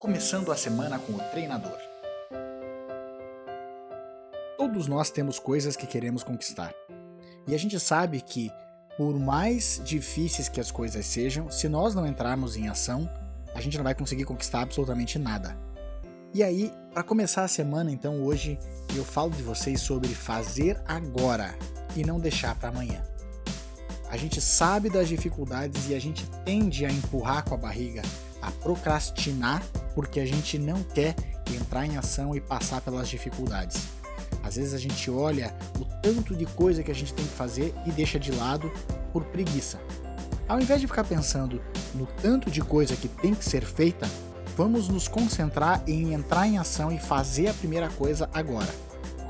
começando a semana com o treinador. Todos nós temos coisas que queremos conquistar. E a gente sabe que, por mais difíceis que as coisas sejam, se nós não entrarmos em ação, a gente não vai conseguir conquistar absolutamente nada. E aí, para começar a semana, então, hoje eu falo de vocês sobre fazer agora e não deixar para amanhã. A gente sabe das dificuldades e a gente tende a empurrar com a barriga, a procrastinar porque a gente não quer entrar em ação e passar pelas dificuldades. Às vezes a gente olha o tanto de coisa que a gente tem que fazer e deixa de lado por preguiça. Ao invés de ficar pensando no tanto de coisa que tem que ser feita, vamos nos concentrar em entrar em ação e fazer a primeira coisa agora.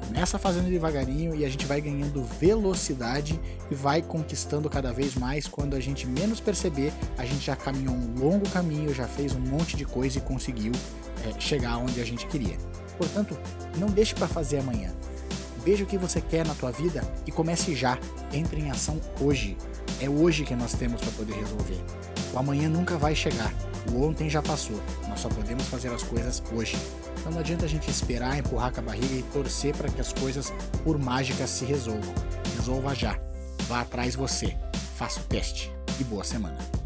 Começa fazendo devagarinho e a gente vai ganhando velocidade e vai conquistando cada vez mais. Quando a gente menos perceber, a gente já caminhou um longo caminho, já fez um monte de coisa e conseguiu é, chegar onde a gente queria. Portanto, não deixe para fazer amanhã. Veja o que você quer na tua vida e comece já. Entre em ação hoje. É hoje que nós temos para poder resolver. O amanhã nunca vai chegar. O ontem já passou. Nós só podemos fazer as coisas hoje. Então não adianta a gente esperar, empurrar com a barriga e torcer para que as coisas, por mágica, se resolvam. Resolva já. Vá atrás você. Faça o teste. E boa semana.